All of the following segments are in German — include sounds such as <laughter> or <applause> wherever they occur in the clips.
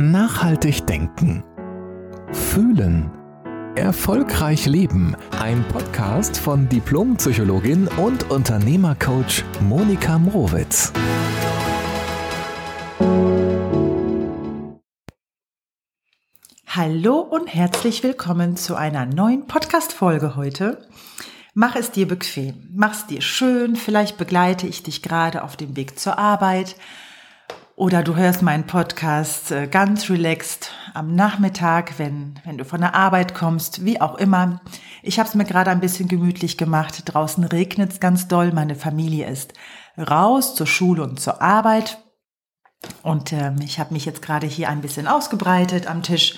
Nachhaltig denken. Fühlen. Erfolgreich leben. Ein Podcast von Diplompsychologin und Unternehmercoach Monika Mrowitz. Hallo und herzlich willkommen zu einer neuen Podcast-Folge heute. Mach es dir bequem, mach es dir schön, vielleicht begleite ich dich gerade auf dem Weg zur Arbeit oder du hörst meinen Podcast äh, ganz relaxed am Nachmittag, wenn, wenn du von der Arbeit kommst, wie auch immer. Ich habe es mir gerade ein bisschen gemütlich gemacht. Draußen regnet es ganz doll. Meine Familie ist raus zur Schule und zur Arbeit. Und ähm, ich habe mich jetzt gerade hier ein bisschen ausgebreitet am Tisch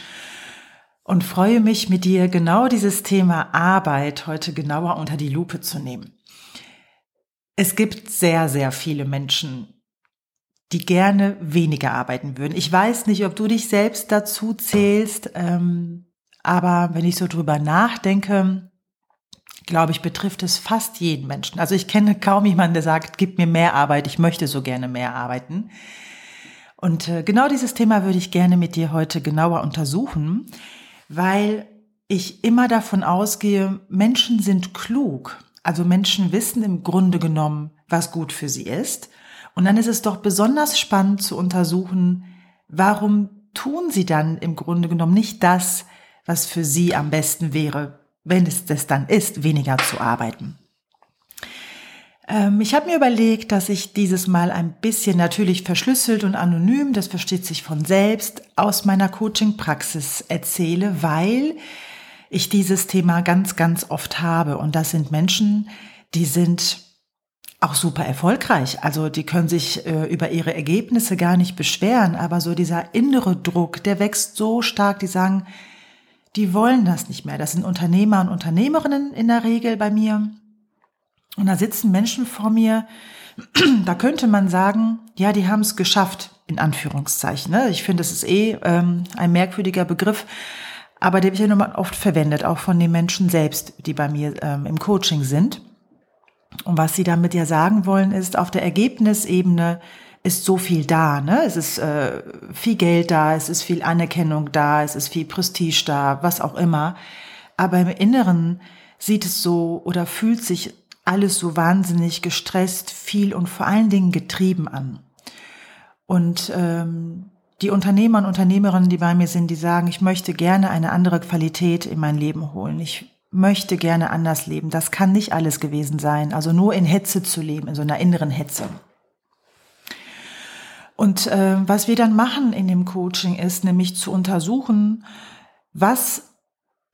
und freue mich mit dir genau dieses Thema Arbeit heute genauer unter die Lupe zu nehmen. Es gibt sehr, sehr viele Menschen, die gerne weniger arbeiten würden. Ich weiß nicht, ob du dich selbst dazu zählst, ähm, aber wenn ich so drüber nachdenke, glaube ich, betrifft es fast jeden Menschen. Also ich kenne kaum jemanden, der sagt, gib mir mehr Arbeit, ich möchte so gerne mehr arbeiten. Und äh, genau dieses Thema würde ich gerne mit dir heute genauer untersuchen weil ich immer davon ausgehe, Menschen sind klug. Also Menschen wissen im Grunde genommen, was gut für sie ist. Und dann ist es doch besonders spannend zu untersuchen, warum tun sie dann im Grunde genommen nicht das, was für sie am besten wäre, wenn es das dann ist, weniger zu arbeiten. Ähm, ich habe mir überlegt, dass ich dieses Mal ein bisschen natürlich verschlüsselt und anonym, das versteht sich von selbst, aus meiner Coaching-Praxis erzähle, weil ich dieses Thema ganz, ganz oft habe. Und das sind Menschen, die sind auch super erfolgreich. Also die können sich äh, über ihre Ergebnisse gar nicht beschweren, aber so dieser innere Druck, der wächst so stark, die sagen, die wollen das nicht mehr. Das sind Unternehmer und Unternehmerinnen in der Regel bei mir. Und da sitzen Menschen vor mir, <clears throat> da könnte man sagen, ja, die haben es geschafft, in Anführungszeichen. Ne? Ich finde, das ist eh ähm, ein merkwürdiger Begriff, aber der wird ja nun oft verwendet, auch von den Menschen selbst, die bei mir ähm, im Coaching sind. Und was sie damit ja sagen wollen, ist, auf der Ergebnisebene ist so viel da. Ne? Es ist äh, viel Geld da, es ist viel Anerkennung da, es ist viel Prestige da, was auch immer. Aber im Inneren sieht es so oder fühlt sich alles so wahnsinnig gestresst, viel und vor allen Dingen getrieben an. Und ähm, die Unternehmer und Unternehmerinnen, die bei mir sind, die sagen, ich möchte gerne eine andere Qualität in mein Leben holen. Ich möchte gerne anders leben. Das kann nicht alles gewesen sein. Also nur in Hetze zu leben, in so einer inneren Hetze. Und äh, was wir dann machen in dem Coaching ist nämlich zu untersuchen, was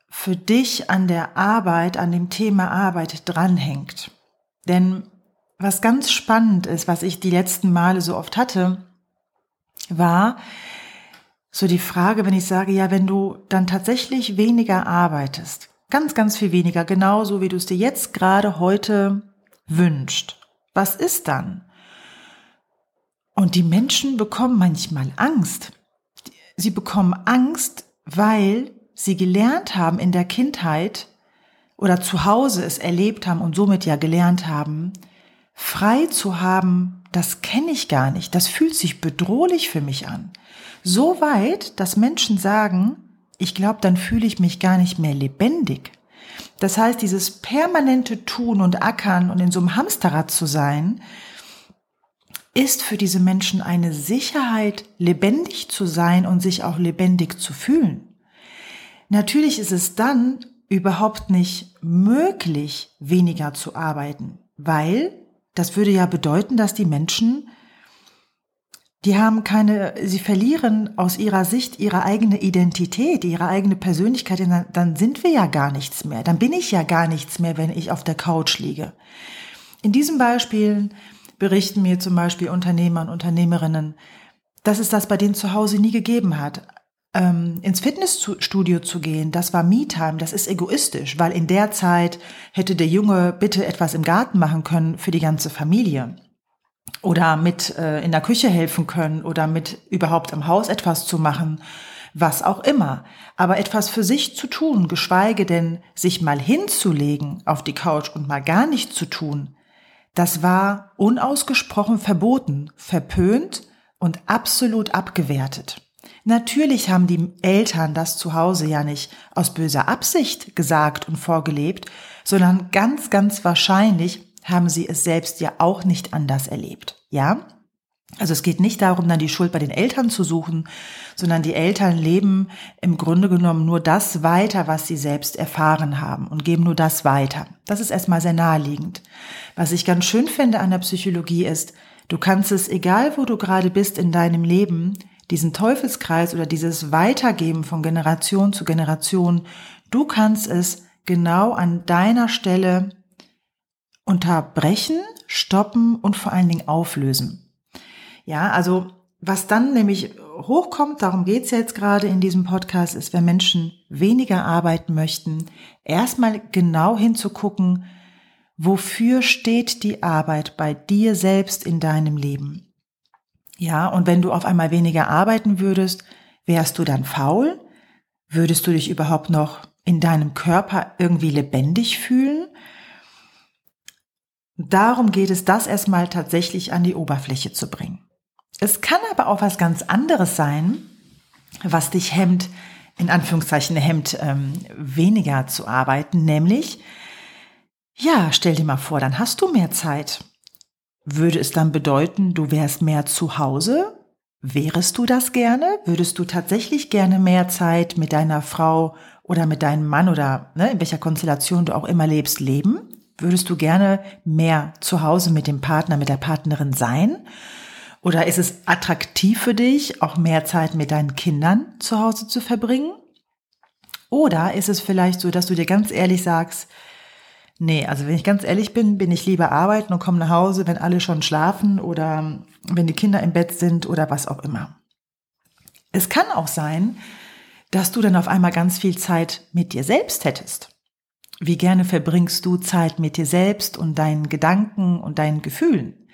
für dich an der Arbeit, an dem Thema Arbeit dranhängt. Denn was ganz spannend ist, was ich die letzten Male so oft hatte, war so die Frage, wenn ich sage, ja, wenn du dann tatsächlich weniger arbeitest, ganz, ganz viel weniger, genauso wie du es dir jetzt gerade heute wünscht, was ist dann? Und die Menschen bekommen manchmal Angst. Sie bekommen Angst, weil sie gelernt haben in der Kindheit oder zu Hause es erlebt haben und somit ja gelernt haben, frei zu haben, das kenne ich gar nicht, das fühlt sich bedrohlich für mich an. So weit, dass Menschen sagen, ich glaube, dann fühle ich mich gar nicht mehr lebendig. Das heißt, dieses permanente Tun und Ackern und in so einem Hamsterrad zu sein, ist für diese Menschen eine Sicherheit, lebendig zu sein und sich auch lebendig zu fühlen. Natürlich ist es dann überhaupt nicht möglich, weniger zu arbeiten, weil das würde ja bedeuten, dass die Menschen, die haben keine, sie verlieren aus ihrer Sicht ihre eigene Identität, ihre eigene Persönlichkeit, dann sind wir ja gar nichts mehr, dann bin ich ja gar nichts mehr, wenn ich auf der Couch liege. In diesen Beispielen berichten mir zum Beispiel Unternehmer und Unternehmerinnen, dass es das bei denen zu Hause nie gegeben hat ähm, ins Fitnessstudio zu gehen, das war Me-Time, das ist egoistisch, weil in der Zeit hätte der Junge bitte etwas im Garten machen können für die ganze Familie oder mit äh, in der Küche helfen können oder mit überhaupt am Haus etwas zu machen, was auch immer. Aber etwas für sich zu tun, geschweige denn sich mal hinzulegen auf die Couch und mal gar nichts zu tun, das war unausgesprochen verboten, verpönt und absolut abgewertet. Natürlich haben die Eltern das zu Hause ja nicht aus böser Absicht gesagt und vorgelebt, sondern ganz, ganz wahrscheinlich haben sie es selbst ja auch nicht anders erlebt. Ja? Also es geht nicht darum, dann die Schuld bei den Eltern zu suchen, sondern die Eltern leben im Grunde genommen nur das weiter, was sie selbst erfahren haben und geben nur das weiter. Das ist erstmal sehr naheliegend. Was ich ganz schön finde an der Psychologie ist, du kannst es, egal wo du gerade bist in deinem Leben, diesen Teufelskreis oder dieses Weitergeben von Generation zu Generation, du kannst es genau an deiner Stelle unterbrechen, stoppen und vor allen Dingen auflösen. Ja, also was dann nämlich hochkommt, darum geht's jetzt gerade in diesem Podcast, ist, wenn Menschen weniger arbeiten möchten, erstmal genau hinzugucken, wofür steht die Arbeit bei dir selbst in deinem Leben. Ja, und wenn du auf einmal weniger arbeiten würdest, wärst du dann faul? Würdest du dich überhaupt noch in deinem Körper irgendwie lebendig fühlen? Darum geht es, das erstmal tatsächlich an die Oberfläche zu bringen. Es kann aber auch was ganz anderes sein, was dich hemmt, in Anführungszeichen hemmt, ähm, weniger zu arbeiten, nämlich, ja, stell dir mal vor, dann hast du mehr Zeit. Würde es dann bedeuten, du wärst mehr zu Hause? Wärest du das gerne? Würdest du tatsächlich gerne mehr Zeit mit deiner Frau oder mit deinem Mann oder ne, in welcher Konstellation du auch immer lebst, leben? Würdest du gerne mehr zu Hause mit dem Partner, mit der Partnerin sein? Oder ist es attraktiv für dich, auch mehr Zeit mit deinen Kindern zu Hause zu verbringen? Oder ist es vielleicht so, dass du dir ganz ehrlich sagst, nee, also wenn ich ganz ehrlich bin, bin ich lieber arbeiten und komme nach Hause, wenn alle schon schlafen oder wenn die Kinder im Bett sind oder was auch immer. Es kann auch sein, dass du dann auf einmal ganz viel Zeit mit dir selbst hättest. Wie gerne verbringst du Zeit mit dir selbst und deinen Gedanken und deinen Gefühlen?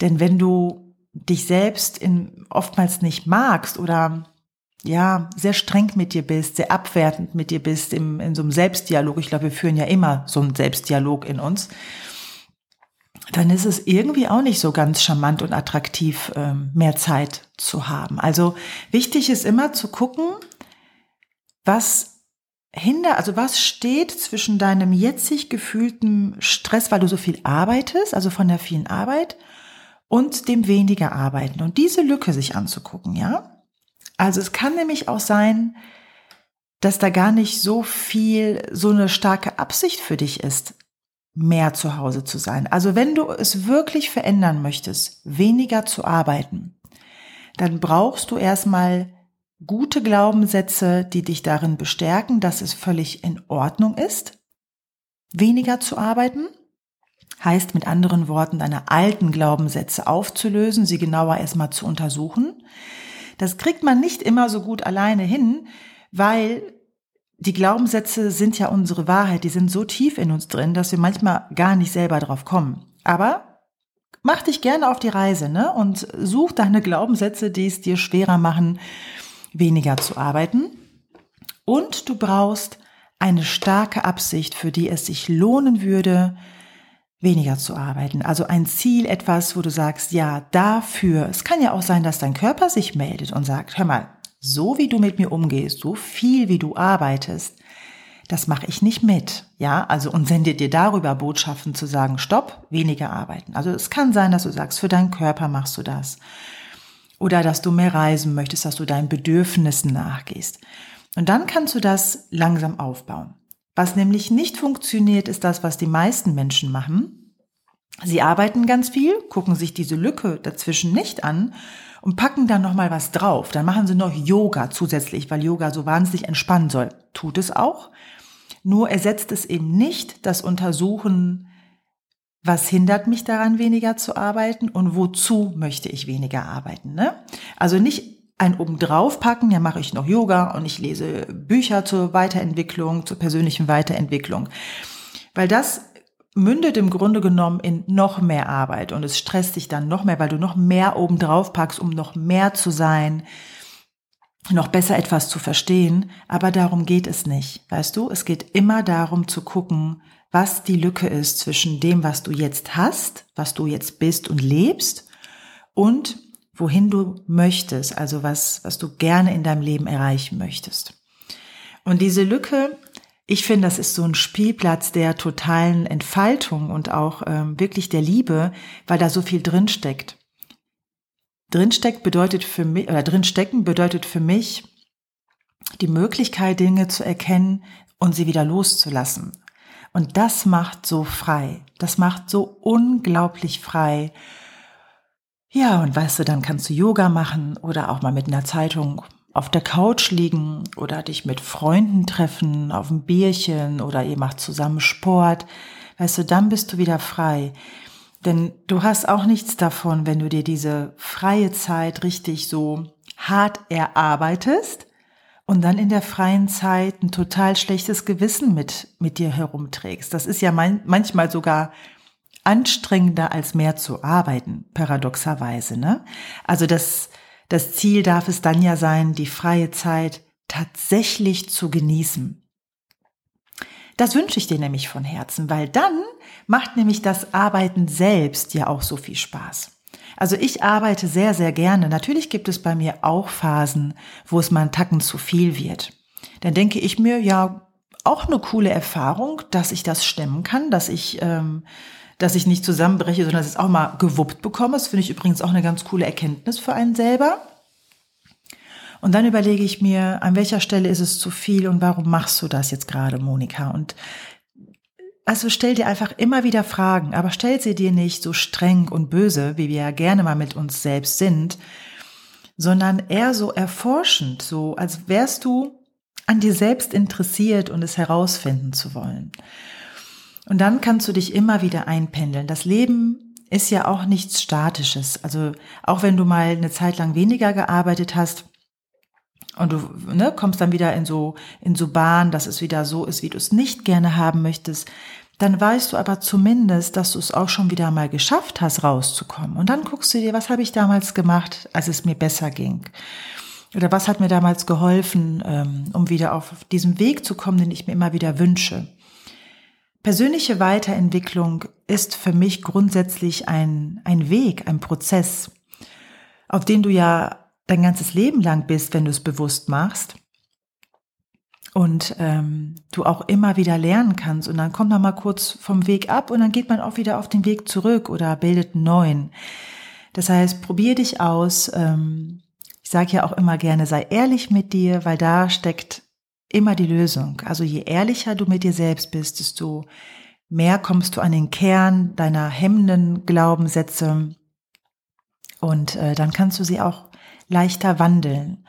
Denn wenn du dich selbst in, oftmals nicht magst oder ja, sehr streng mit dir bist, sehr abwertend mit dir bist im, in so einem Selbstdialog, ich glaube, wir führen ja immer so einen Selbstdialog in uns, dann ist es irgendwie auch nicht so ganz charmant und attraktiv, ähm, mehr Zeit zu haben. Also wichtig ist immer zu gucken, was hinder, also was steht zwischen deinem jetzig gefühlten Stress, weil du so viel arbeitest, also von der vielen Arbeit, und dem weniger arbeiten und diese Lücke sich anzugucken, ja? Also es kann nämlich auch sein, dass da gar nicht so viel, so eine starke Absicht für dich ist, mehr zu Hause zu sein. Also wenn du es wirklich verändern möchtest, weniger zu arbeiten, dann brauchst du erstmal gute Glaubenssätze, die dich darin bestärken, dass es völlig in Ordnung ist, weniger zu arbeiten heißt mit anderen Worten, deine alten Glaubenssätze aufzulösen, sie genauer erstmal zu untersuchen. Das kriegt man nicht immer so gut alleine hin, weil die Glaubenssätze sind ja unsere Wahrheit, die sind so tief in uns drin, dass wir manchmal gar nicht selber drauf kommen. Aber mach dich gerne auf die Reise, ne? Und such deine Glaubenssätze, die es dir schwerer machen, weniger zu arbeiten. Und du brauchst eine starke Absicht, für die es sich lohnen würde, weniger zu arbeiten. Also ein Ziel, etwas, wo du sagst, ja, dafür. Es kann ja auch sein, dass dein Körper sich meldet und sagt, hör mal, so wie du mit mir umgehst, so viel wie du arbeitest, das mache ich nicht mit. Ja, also und sendet dir darüber Botschaften zu sagen, stopp, weniger arbeiten. Also es kann sein, dass du sagst, für deinen Körper machst du das. Oder dass du mehr reisen möchtest, dass du deinen Bedürfnissen nachgehst. Und dann kannst du das langsam aufbauen. Was nämlich nicht funktioniert, ist das, was die meisten Menschen machen. Sie arbeiten ganz viel, gucken sich diese Lücke dazwischen nicht an und packen dann noch mal was drauf. Dann machen sie noch Yoga zusätzlich, weil Yoga so wahnsinnig entspannen soll. Tut es auch. Nur ersetzt es eben nicht das Untersuchen, was hindert mich daran, weniger zu arbeiten und wozu möchte ich weniger arbeiten. Ne? Also nicht ein obendrauf packen, ja mache ich noch Yoga und ich lese Bücher zur Weiterentwicklung, zur persönlichen Weiterentwicklung. Weil das mündet im Grunde genommen in noch mehr Arbeit und es stresst dich dann noch mehr, weil du noch mehr obendrauf packst, um noch mehr zu sein, noch besser etwas zu verstehen. Aber darum geht es nicht. Weißt du, es geht immer darum zu gucken, was die Lücke ist zwischen dem, was du jetzt hast, was du jetzt bist und lebst und wohin du möchtest, also was, was du gerne in deinem Leben erreichen möchtest. Und diese Lücke, ich finde, das ist so ein Spielplatz der totalen Entfaltung und auch ähm, wirklich der Liebe, weil da so viel drinsteckt. Drinsteckt bedeutet für mich, oder drinstecken bedeutet für mich, die Möglichkeit, Dinge zu erkennen und sie wieder loszulassen. Und das macht so frei. Das macht so unglaublich frei. Ja, und weißt du, dann kannst du Yoga machen oder auch mal mit einer Zeitung auf der Couch liegen oder dich mit Freunden treffen, auf ein Bierchen oder ihr macht zusammen Sport. Weißt du, dann bist du wieder frei. Denn du hast auch nichts davon, wenn du dir diese freie Zeit richtig so hart erarbeitest und dann in der freien Zeit ein total schlechtes Gewissen mit, mit dir herumträgst. Das ist ja mein, manchmal sogar anstrengender als mehr zu arbeiten, paradoxerweise, ne? Also das, das Ziel darf es dann ja sein, die freie Zeit tatsächlich zu genießen. Das wünsche ich dir nämlich von Herzen, weil dann macht nämlich das Arbeiten selbst ja auch so viel Spaß. Also ich arbeite sehr, sehr gerne. Natürlich gibt es bei mir auch Phasen, wo es mal einen Tacken zu viel wird. Dann denke ich mir, ja, auch eine coole Erfahrung, dass ich das stemmen kann, dass ich, ähm, dass ich nicht zusammenbreche, sondern dass ich es auch mal gewuppt bekomme. Das finde ich übrigens auch eine ganz coole Erkenntnis für einen selber. Und dann überlege ich mir, an welcher Stelle ist es zu viel und warum machst du das jetzt gerade, Monika? Und also stell dir einfach immer wieder Fragen, aber stell sie dir nicht so streng und böse, wie wir ja gerne mal mit uns selbst sind, sondern eher so erforschend, so als wärst du an dir selbst interessiert und es herausfinden zu wollen. Und dann kannst du dich immer wieder einpendeln. Das Leben ist ja auch nichts Statisches. Also auch wenn du mal eine Zeit lang weniger gearbeitet hast, und du ne, kommst dann wieder in so in so Bahn, dass es wieder so ist, wie du es nicht gerne haben möchtest, dann weißt du aber zumindest, dass du es auch schon wieder mal geschafft hast, rauszukommen. Und dann guckst du dir, was habe ich damals gemacht, als es mir besser ging? Oder was hat mir damals geholfen, ähm, um wieder auf diesen Weg zu kommen, den ich mir immer wieder wünsche? Persönliche Weiterentwicklung ist für mich grundsätzlich ein, ein Weg, ein Prozess, auf den du ja dein ganzes Leben lang bist, wenn du es bewusst machst und ähm, du auch immer wieder lernen kannst. Und dann kommt man mal kurz vom Weg ab und dann geht man auch wieder auf den Weg zurück oder bildet einen neuen. Das heißt, probier dich aus. Ähm, ich sage ja auch immer gerne, sei ehrlich mit dir, weil da steckt immer die Lösung. Also je ehrlicher du mit dir selbst bist, desto mehr kommst du an den Kern deiner hemmenden Glaubenssätze und äh, dann kannst du sie auch leichter wandeln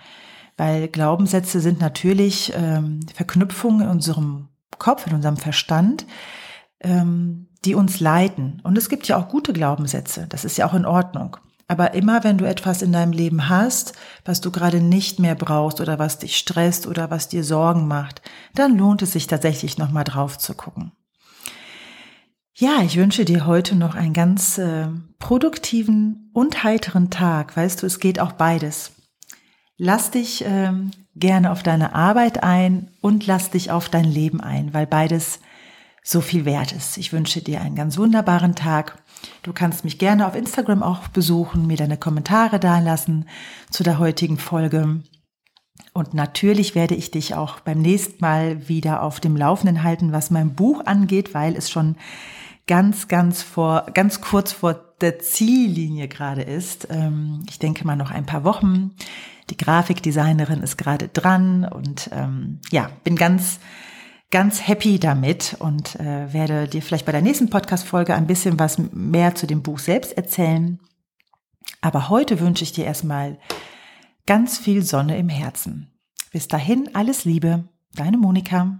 weil Glaubenssätze sind natürlich ähm, Verknüpfungen in unserem Kopf, in unserem Verstand, ähm, die uns leiten. Und es gibt ja auch gute Glaubenssätze, das ist ja auch in Ordnung. Aber immer wenn du etwas in deinem Leben hast, was du gerade nicht mehr brauchst oder was dich stresst oder was dir Sorgen macht, dann lohnt es sich tatsächlich nochmal drauf zu gucken. Ja, ich wünsche dir heute noch einen ganz äh, produktiven und heiteren Tag. Weißt du, es geht auch beides. Lass dich ähm, gerne auf deine Arbeit ein und lass dich auf dein Leben ein, weil beides so viel wert ist. Ich wünsche dir einen ganz wunderbaren Tag. Du kannst mich gerne auf Instagram auch besuchen, mir deine Kommentare dalassen zu der heutigen Folge. Und natürlich werde ich dich auch beim nächsten Mal wieder auf dem Laufenden halten, was mein Buch angeht, weil es schon ganz, ganz vor, ganz kurz vor der Ziellinie gerade ist. Ähm, ich denke mal noch ein paar Wochen. Die Grafikdesignerin ist gerade dran und ähm, ja, bin ganz, ganz happy damit und äh, werde dir vielleicht bei der nächsten Podcast-Folge ein bisschen was mehr zu dem Buch selbst erzählen. Aber heute wünsche ich dir erstmal ganz viel Sonne im Herzen. Bis dahin alles Liebe, deine Monika.